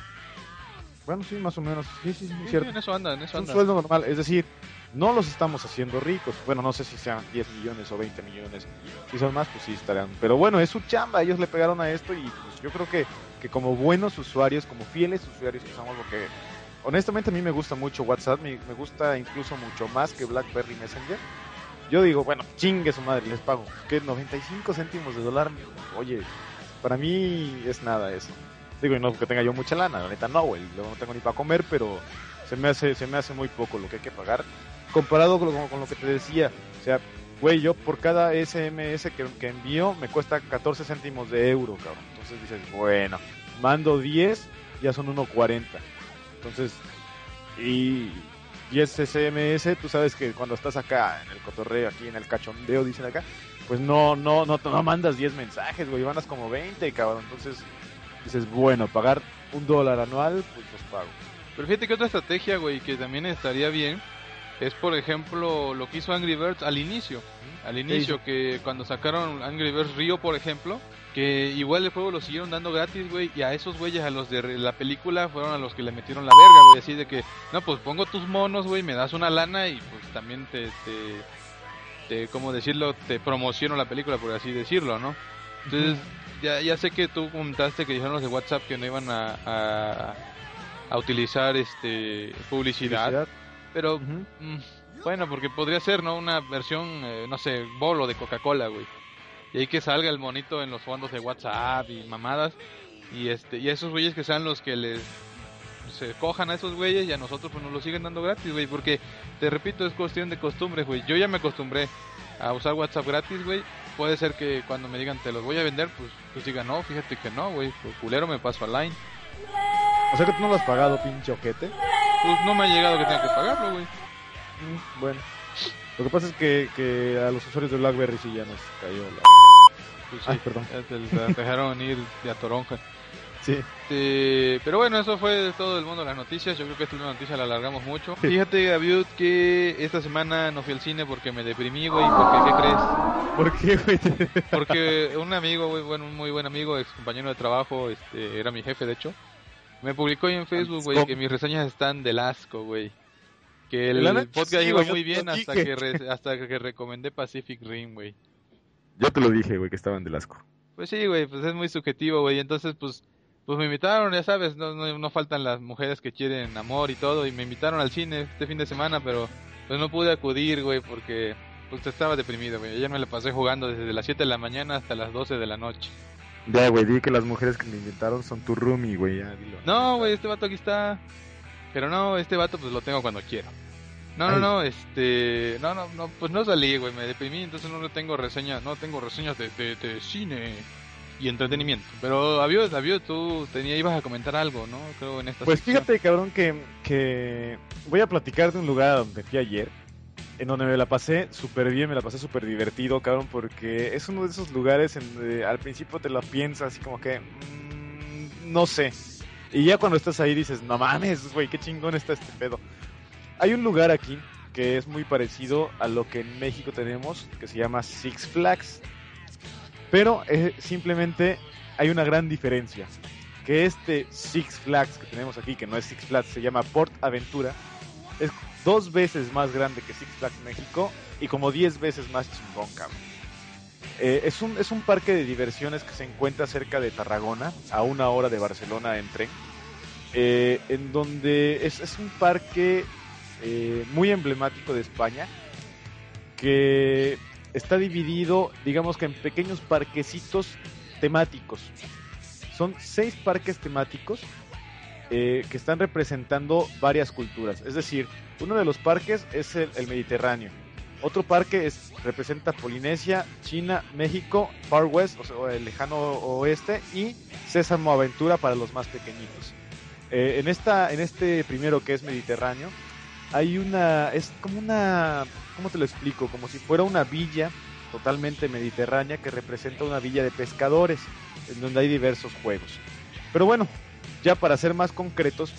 Bueno, sí, más o menos. Sí, sí, sí, Sí, cierto. en eso anda, en Es eso un anda. sueldo normal, es decir, no los estamos haciendo ricos. Bueno, no sé si sean 10 millones o 20 millones. Si son más, pues sí estarán. Pero bueno, es su chamba, ellos le pegaron a esto y pues, yo creo que, que como buenos usuarios, como fieles usuarios que somos, porque honestamente a mí me gusta mucho WhatsApp, me, me gusta incluso mucho más que BlackBerry Messenger. Yo digo, bueno, chingue su madre, les pago. Que 95 céntimos de dólar, oye, para mí es nada eso. Digo, y no que tenga yo mucha lana, la neta no, güey, no tengo ni para comer, pero se me hace se me hace muy poco lo que hay que pagar comparado con, lo- con lo que te decía. O sea, güey, yo por cada SMS que, que envío me cuesta 14 céntimos de euro, cabrón. Entonces dices, bueno, mando 10, ya son 1.40. Entonces, y 10 SMS, tú sabes que cuando estás acá en el cotorreo, aquí en el cachondeo, dicen acá, pues no, no, no, no mandas 10 mensajes, güey, mandas como 20, cabrón. Entonces dices, bueno, pagar un dólar anual, pues los pago. Pero fíjate que otra estrategia, güey, que también estaría bien, es por ejemplo lo que hizo Angry Birds al inicio. Al inicio, que cuando sacaron Angry Birds Rio, por ejemplo, que igual el juego lo siguieron dando gratis, güey, y a esos güeyes, a los de la película, fueron a los que le metieron la verga, güey, así de que, no, pues pongo tus monos, güey, me das una lana y pues también te, te, te ¿cómo decirlo? Te promociono la película, por así decirlo, ¿no? Entonces, ya, ya sé que tú comentaste que dijeron los de WhatsApp que no iban a, a, a utilizar este publicidad, Publicidad. Pero mm, bueno, porque podría ser, ¿no? Una versión, eh, no sé, bolo de Coca-Cola, güey. Y ahí que salga el monito en los fondos de WhatsApp y mamadas. Y este y esos güeyes que sean los que les se cojan a esos güeyes y a nosotros pues nos lo siguen dando gratis, güey. Porque, te repito, es cuestión de costumbre, güey. Yo ya me acostumbré a usar WhatsApp gratis, güey. Puede ser que cuando me digan te los voy a vender, pues, pues diga, no, fíjate que no, güey. Por culero me paso a Line. O sea que tú no lo has pagado, pinche ojete. Pues no me ha llegado que tenga que pagarlo, güey. Mm, Bueno, lo que pasa es que, que a los usuarios de BlackBerry sí ya nos cayó la... Pues Ay, perdón. ya te dejaron ir de a toronja. Sí. Este, pero bueno, eso fue todo el mundo de las noticias. Yo creo que esta última noticia la alargamos mucho. Fíjate, Gaviot, que esta semana no fui al cine porque me deprimí, güey. Porque, ¿qué crees? ¿Por qué, güey? Porque un amigo, güey, bueno, un muy buen amigo, ex compañero de trabajo, este, era mi jefe, de hecho, me publicó ahí en Facebook, güey, que mis reseñas están del asco, güey. Que el podcast sí, iba muy bien hasta dije. que, re- hasta que recomendé Pacific Rim, güey. Yo te lo dije, güey, que estaban del asco. Pues sí, güey, pues es muy subjetivo, güey. Entonces, pues, pues me invitaron, ya sabes, no, no, no faltan las mujeres que quieren amor y todo, y me invitaron al cine este fin de semana, pero pues no pude acudir, güey, porque pues estaba deprimido, güey. Ayer me la pasé jugando desde las 7 de la mañana hasta las 12 de la noche. Ya, güey, di que las mujeres que me invitaron son tu roomie, güey, ya, dilo. No, güey, este vato aquí está. Pero no, este vato pues lo tengo cuando quiero. No, no, Ay. no, este... No, no, no, pues no salí, güey, me deprimí, entonces no tengo reseñas, no tengo reseñas de, de, de cine y entretenimiento. Pero, Avios, Avios, tú tenía, ibas a comentar algo, ¿no? Creo en esta Pues sección. fíjate, cabrón, que, que voy a platicar de un lugar donde fui ayer, en donde me la pasé súper bien, me la pasé súper divertido, cabrón, porque es uno de esos lugares en donde al principio te lo piensas así como que, mm, no sé, y ya cuando estás ahí dices, no mames, güey, qué chingón está este pedo. Hay un lugar aquí que es muy parecido a lo que en México tenemos, que se llama Six Flags, pero eh, simplemente hay una gran diferencia que este Six Flags que tenemos aquí, que no es Six Flags, se llama Port Aventura, es dos veces más grande que Six Flags México y como 10 veces más chingón, cabrón. Eh, es, un, es un parque de diversiones que se encuentra cerca de Tarragona, a una hora de Barcelona en tren, eh, en donde es, es un parque eh, muy emblemático de España, que está dividido, digamos que en pequeños parquecitos temáticos. Son seis parques temáticos eh, que están representando varias culturas. Es decir, uno de los parques es el, Mediterráneo. Otro parque es, representa Polinesia, China, México, Far West, o sea, el lejano oeste, y Sésamo Aventura para los más pequeñitos. Eh, en, esta, en este primero que es Mediterráneo, hay una, es como una, ¿cómo te lo explico? Como si fuera una villa totalmente mediterránea que representa una villa de pescadores, en donde hay diversos juegos. Pero bueno, ya para ser más concretos,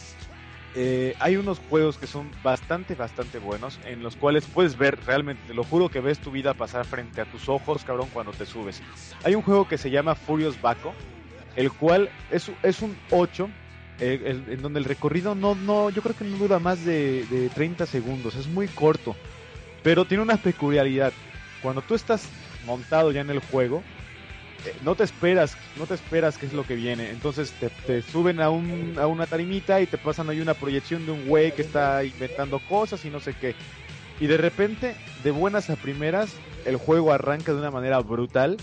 eh, hay unos juegos que son bastante, bastante buenos, en los cuales puedes ver, realmente, te lo juro que ves tu vida pasar frente a tus ojos, cabrón, cuando te subes. Hay un juego que se llama Furious Baco, el cual es, es un 8, eh, en donde el recorrido no, no, yo creo que no dura más de, de 30 segundos, es muy corto, pero tiene una peculiaridad. Cuando tú estás montado ya en el juego, no te esperas, no te esperas qué es lo que viene. Entonces te, te suben a, un, a una tarimita y te pasan ahí una proyección de un güey que está inventando cosas y no sé qué. Y de repente, de buenas a primeras, el juego arranca de una manera brutal.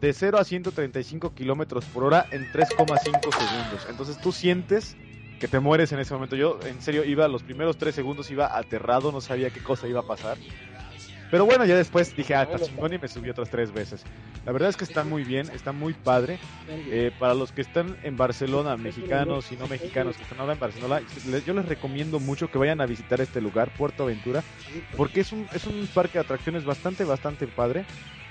De 0 a 135 kilómetros por hora en 3,5 segundos. Entonces tú sientes que te mueres en ese momento. Yo, en serio, iba los primeros 3 segundos, iba aterrado, no sabía qué cosa iba a pasar. Pero bueno, ya después dije, ah, está chingón y me subí otras tres veces. La verdad es que está muy bien, está muy padre. Eh, para los que están en Barcelona, mexicanos y no mexicanos que están ahora en Barcelona, yo les recomiendo mucho que vayan a visitar este lugar, Puerto Aventura, porque es un, es un parque de atracciones bastante, bastante padre.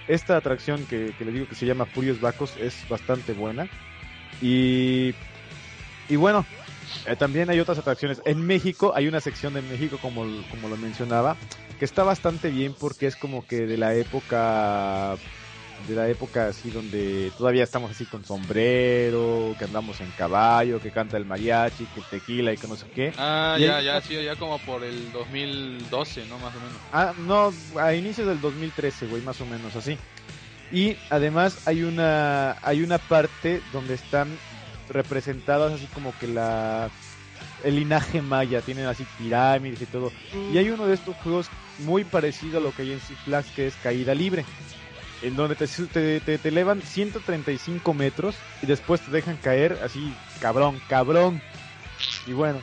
Esta atracción que, que les digo que se llama Furios Bacos es bastante buena. Y, y bueno, eh, también hay otras atracciones. En México hay una sección de México, como, como lo mencionaba, que está bastante bien porque es como que de la época de la época así donde todavía estamos así con sombrero, que andamos en caballo, que canta el mariachi, que el tequila y que no sé qué. Ah, Y ya, ya, sí, ya como por el 2012, ¿no? Más o menos. Ah, no, a inicios del 2013, güey, más o menos así. Y además hay una hay una parte donde están representadas así como que la el linaje maya, tienen así pirámides y todo. Y hay uno de estos juegos muy parecido a lo que hay en Six Flags que es caída libre. En donde te, te, te, te elevan 135 metros y después te dejan caer así, cabrón, cabrón. Y bueno,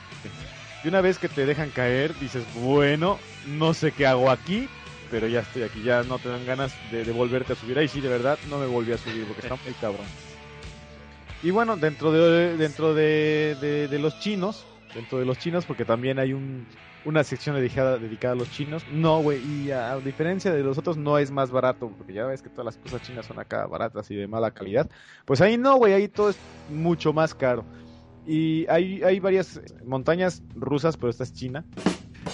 y una vez que te dejan caer, dices, bueno, no sé qué hago aquí, pero ya estoy aquí, ya no te dan ganas de, de volverte a subir. Ahí sí, de verdad, no me volví a subir porque está muy cabrón. Y bueno, dentro de dentro de, de- los chinos, dentro de los chinos, porque también hay un, una sección dedicada, dedicada a los chinos. No, güey, y a, diferencia de los otros no es más barato, porque ya ves que todas las cosas chinas son acá baratas y de mala calidad. Pues ahí no, güey, ahí todo es mucho más caro. Y hay, hay varias montañas rusas, pero esta es China.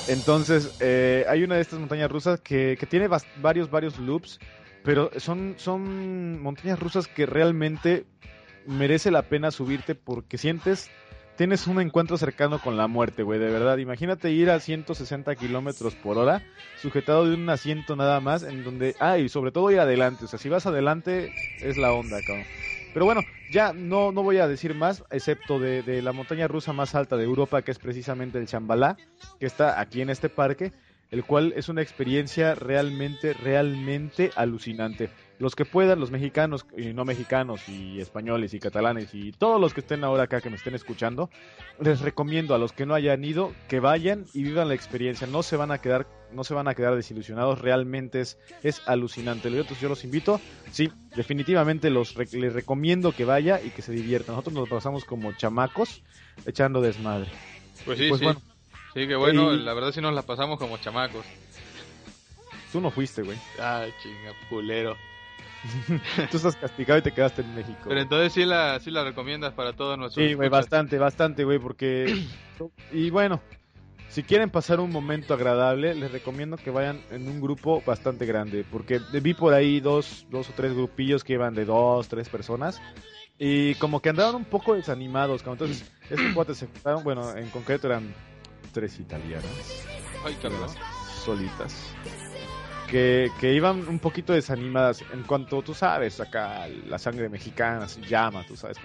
Entonces, eh, hay una de estas montañas rusas que, que tiene varios, varios loops, pero son, son montañas rusas que realmente merece la pena subirte porque sientes, tienes un encuentro cercano con la muerte, güey, de verdad. Imagínate ir a 160 kilómetros por hora, sujetado de un asiento nada más, en donde, ah, y sobre todo ir adelante, o sea, si vas adelante es la onda, cabrón. Pero bueno, ya no, no voy a decir más, excepto de, de la montaña rusa más alta de Europa, que es precisamente el Chambalá, que está aquí en este parque, el cual es una experiencia realmente, realmente alucinante. Los que puedan, los mexicanos y no mexicanos y españoles y catalanes y todos los que estén ahora acá que me estén escuchando, les recomiendo a los que no hayan ido que vayan y vivan la experiencia. No se van a quedar, no se van a quedar desilusionados. Realmente es, es alucinante. Entonces yo los invito, sí, definitivamente los re- les recomiendo que vaya y que se diviertan. Nosotros nos pasamos como chamacos echando desmadre. Pues sí, Pues sí. bueno. Sí, que bueno, Y- la verdad sí nos la pasamos como chamacos. Tú no fuiste, güey. Ah, chinga, culero. Tú estás castigado y te quedaste en México. Pero entonces sí la, sí la recomiendas para todos nuestros Sí, güey, bastante, bastante, güey, porque... Y bueno, si quieren pasar un momento agradable, les recomiendo que vayan en un grupo bastante grande, porque vi por ahí dos, dos o tres grupillos que iban de dos, tres personas, y como que andaban un poco desanimados, como entonces, estos cuates se juntaron, bueno, en concreto eran tres italianas, Ay, solitas. Que, que iban un poquito desanimadas en cuanto tú sabes, acá la sangre mexicana se llama, tú sabes.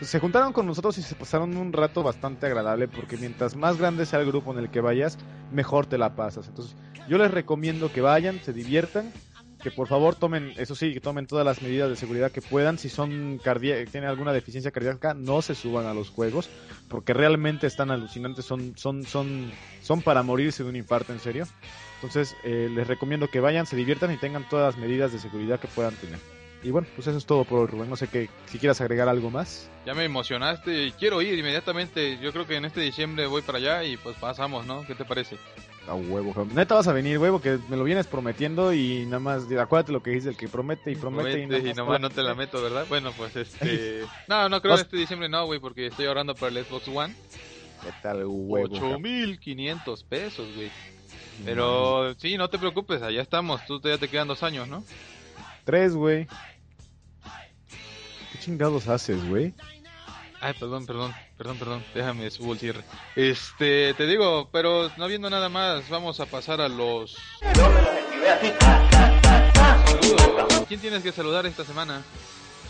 se juntaron con nosotros y se pasaron un rato bastante agradable porque mientras más grande sea el grupo en el que vayas, mejor te la pasas. Entonces yo les recomiendo que vayan, se diviertan, que por favor tomen, eso sí, que tomen todas las medidas de seguridad que puedan. Si son tienen alguna deficiencia cardíaca, no se suban a los juegos porque realmente están alucinantes, son, son, son, son para morirse de un infarto en serio. Entonces, eh, les recomiendo que vayan, se diviertan y tengan todas las medidas de seguridad que puedan tener. Y bueno, pues eso es todo por Rubén. No sé qué, si quieras agregar algo más. Ya me emocionaste quiero ir inmediatamente. Yo creo que en este diciembre voy para allá y pues pasamos, ¿no? ¿Qué te parece? A huevo, cabrón. Neta vas a venir, huevo, que me lo vienes prometiendo y nada más, acuérdate lo que dice el que promete y promete, y, Promete y nomás no te la meto, ¿verdad? Bueno, pues este... No, no creo Vas- este diciembre no, güey, porque estoy ahorrando para el Xbox One. ¿Qué tal, huevo? cabrón? 8.500 pesos, güey. Pero sí, no te preocupes, allá estamos. Tú ya te quedan dos años, ¿no? Tres, güey. ¿Qué chingados haces, güey? Ay, perdón, perdón, perdón, perdón. Déjame subo el cierre. Este, te digo, pero no viendo nada más, vamos a pasar a los... Saludos. ¿Quién tienes que saludar esta semana?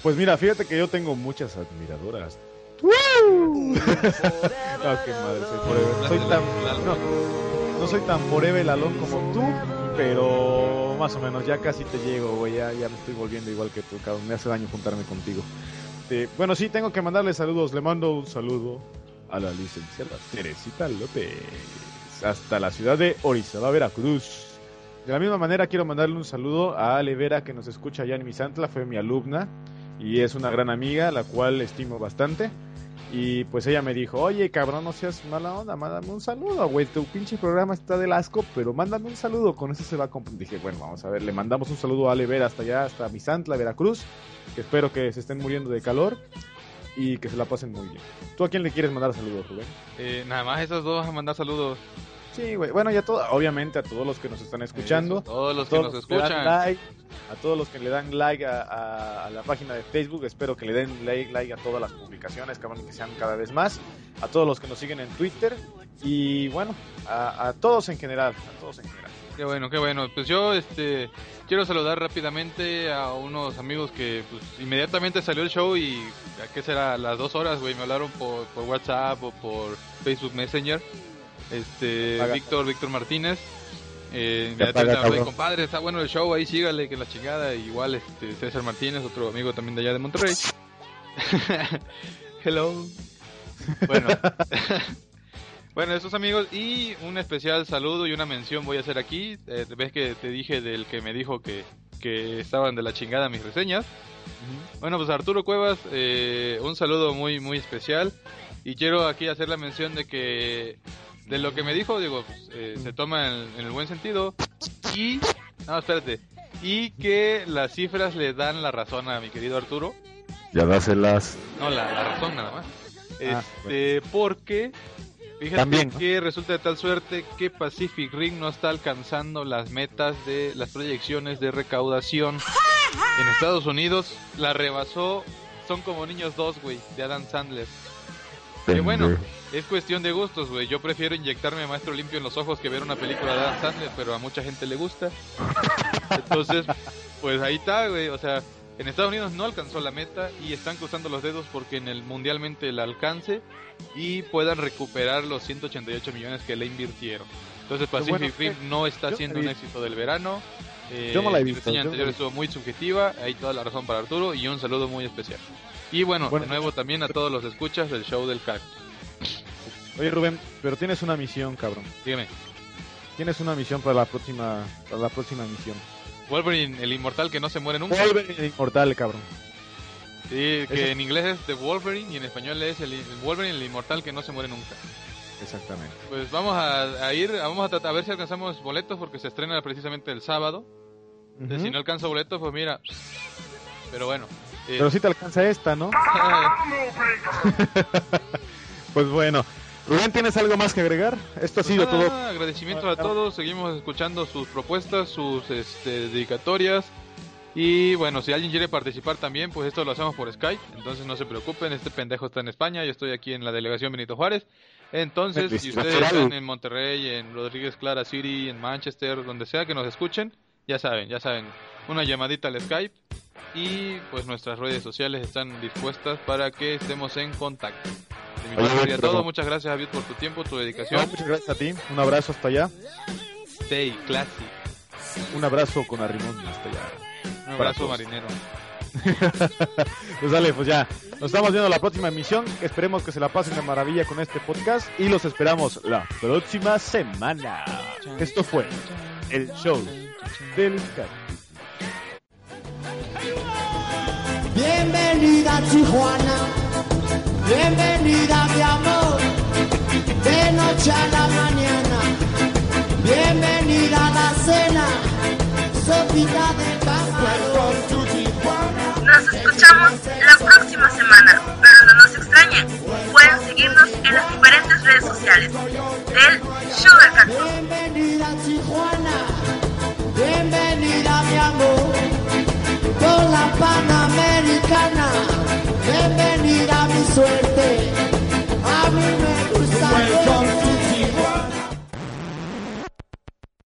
Pues mira, fíjate que yo tengo muchas admiradoras. no, qué madre, soy forever. Soy tan, no, no soy tan forever alón como tú, pero más o menos ya casi te llego, güey. Ya, ya me estoy volviendo igual que tú, cabrón. Me hace daño juntarme contigo. Este, bueno, sí, tengo que mandarle saludos. Le mando un saludo a la licenciada Teresita López. Hasta la ciudad de Orizaba, Veracruz. De la misma manera quiero mandarle un saludo a Ale Vera que nos escucha allá en Misantla, fue mi alumna y es una gran amiga, la cual estimo bastante. Y pues ella me dijo, oye cabrón, no seas mala onda, mándame un saludo, güey, tu pinche programa está del asco, pero mándame un saludo, con eso se va a comp-". Dije, bueno, vamos a ver, le mandamos un saludo a Ale Vera hasta allá, hasta Misantla, Veracruz, que espero que se estén muriendo de calor y que se la pasen muy bien. ¿Tú a quién le quieres mandar saludos, Rubén? Eh, nada más esos dos a mandar saludos. Sí, güey. Bueno, ya todo, obviamente a todos los que nos están escuchando. Eso, todos los a que todos nos los le dan escuchan. like, a todos los que le dan like a, a- a la página de Facebook, espero que le den like, like a todas las publicaciones, cabrón, que sean cada vez más. A todos los que nos siguen en Twitter y bueno, a, a todos en general, a todos en general. Qué bueno, qué bueno. Pues yo este quiero saludar rápidamente a unos amigos que pues, inmediatamente salió el show y ¿a qué será? A las dos horas, güey, me hablaron por, por WhatsApp o por Facebook Messenger. Este, Apaga. Víctor, Víctor Martínez. Eh, cabrón. compadre, está bueno el show, ahí sígale, que la chingada. Igual este César Martínez, otro amigo también de allá de Monterrey. Hello. Bueno. Bueno, esos amigos y un especial saludo y una mención voy a hacer aquí. Eh, ves que te dije del que me dijo que, que estaban de la chingada mis reseñas. Bueno, pues Arturo Cuevas, eh, un saludo muy muy especial y quiero aquí hacer la mención de que de lo que me dijo, digo, pues, eh, se toma en, en el buen sentido y no, espérate, y que las cifras le dan la razón a mi querido Arturo. Ya dáselas. No, la, la razón nada más. Ah, Este, porque fíjate También, ¿no? que resulta de tal suerte que Pacific Rim no está alcanzando las metas de las proyecciones de recaudación en Estados Unidos. La rebasó, son como niños dos, güey, de Adam Sandler. Que bueno, es cuestión de gustos, güey. Yo prefiero inyectarme maestro limpio en los ojos que ver una película de Adam Sandler, pero a mucha gente le gusta. Entonces, pues ahí está, güey. O sea, En Estados Unidos no alcanzó la meta y están cruzando los dedos porque en el mundialmente la alcance y puedan recuperar los 188 millones que le invirtieron. Entonces Pacific bueno, Rim eh, no está siendo un la éxito del verano. Eh, Yo no la he mi visto, reseña yo no anterior la estuvo muy subjetiva, hay toda la razón para Arturo y un saludo muy especial. Y bueno, Bueno. de nuevo también a todos los escuchas del show del cactus. Oye Rubén, pero tienes una misión, cabrón. Dígame, Tienes una misión para la próxima, para la próxima misión. Wolverine, el inmortal que no se muere nunca. Wolverine el inmortal, cabrón. Sí, que Ese- en inglés es The Wolverine y en español es el, Wolverine, el inmortal que no se muere nunca. Exactamente. Pues vamos a, a ir, vamos a tratar a ver si alcanzamos boletos porque se estrena precisamente el sábado. Entonces. Si no alcanzo boletos, pues mira. Pero bueno. Eh, Pero si te alcanza esta, ¿no? Pues bueno. Rubén, ¿tienes algo más que agregar? Esto ha pues sido todo. nada, agradecimientos a todos. Seguimos escuchando sus propuestas, sus este, dedicatorias. Y bueno, si alguien quiere participar también, pues esto lo hacemos por Skype. Entonces no se preocupen, este pendejo está en España, yo estoy aquí en la delegación Benito Juárez. Entonces, si ustedes están en Monterrey, en Rodríguez Clara City, en Manchester, donde sea que nos escuchen, ya saben, ya saben, una llamadita al Skype. Y pues nuestras redes sociales están dispuestas para que estemos en contacto. De mi parte sería pero- todo. Muchas gracias, Javier, por tu tiempo, tu No, dedicación. muchas gracias a ti. Un abrazo hasta allá. Stay classy. Un abrazo con arrimón hasta allá. Un abrazo marinero. Pues dale, pues ya. Nos estamos viendo la próxima emisión. Esperemos que se la pasen de maravilla con este podcast. Y los esperamos la próxima semana. Esto fue el show del Cactus. Bienvenida Tijuana, bienvenida mi amor, de noche a la mañana, bienvenida a la cena, sopita de camarón. Nos escuchamos la próxima semana, pero no nos extrañen. Pueden seguirnos en las diferentes redes sociales. Del Cactus. Bienvenida Tijuana, bienvenida mi amor, con la Panamericana. Bienvenida mi suerte, a mí me gusta.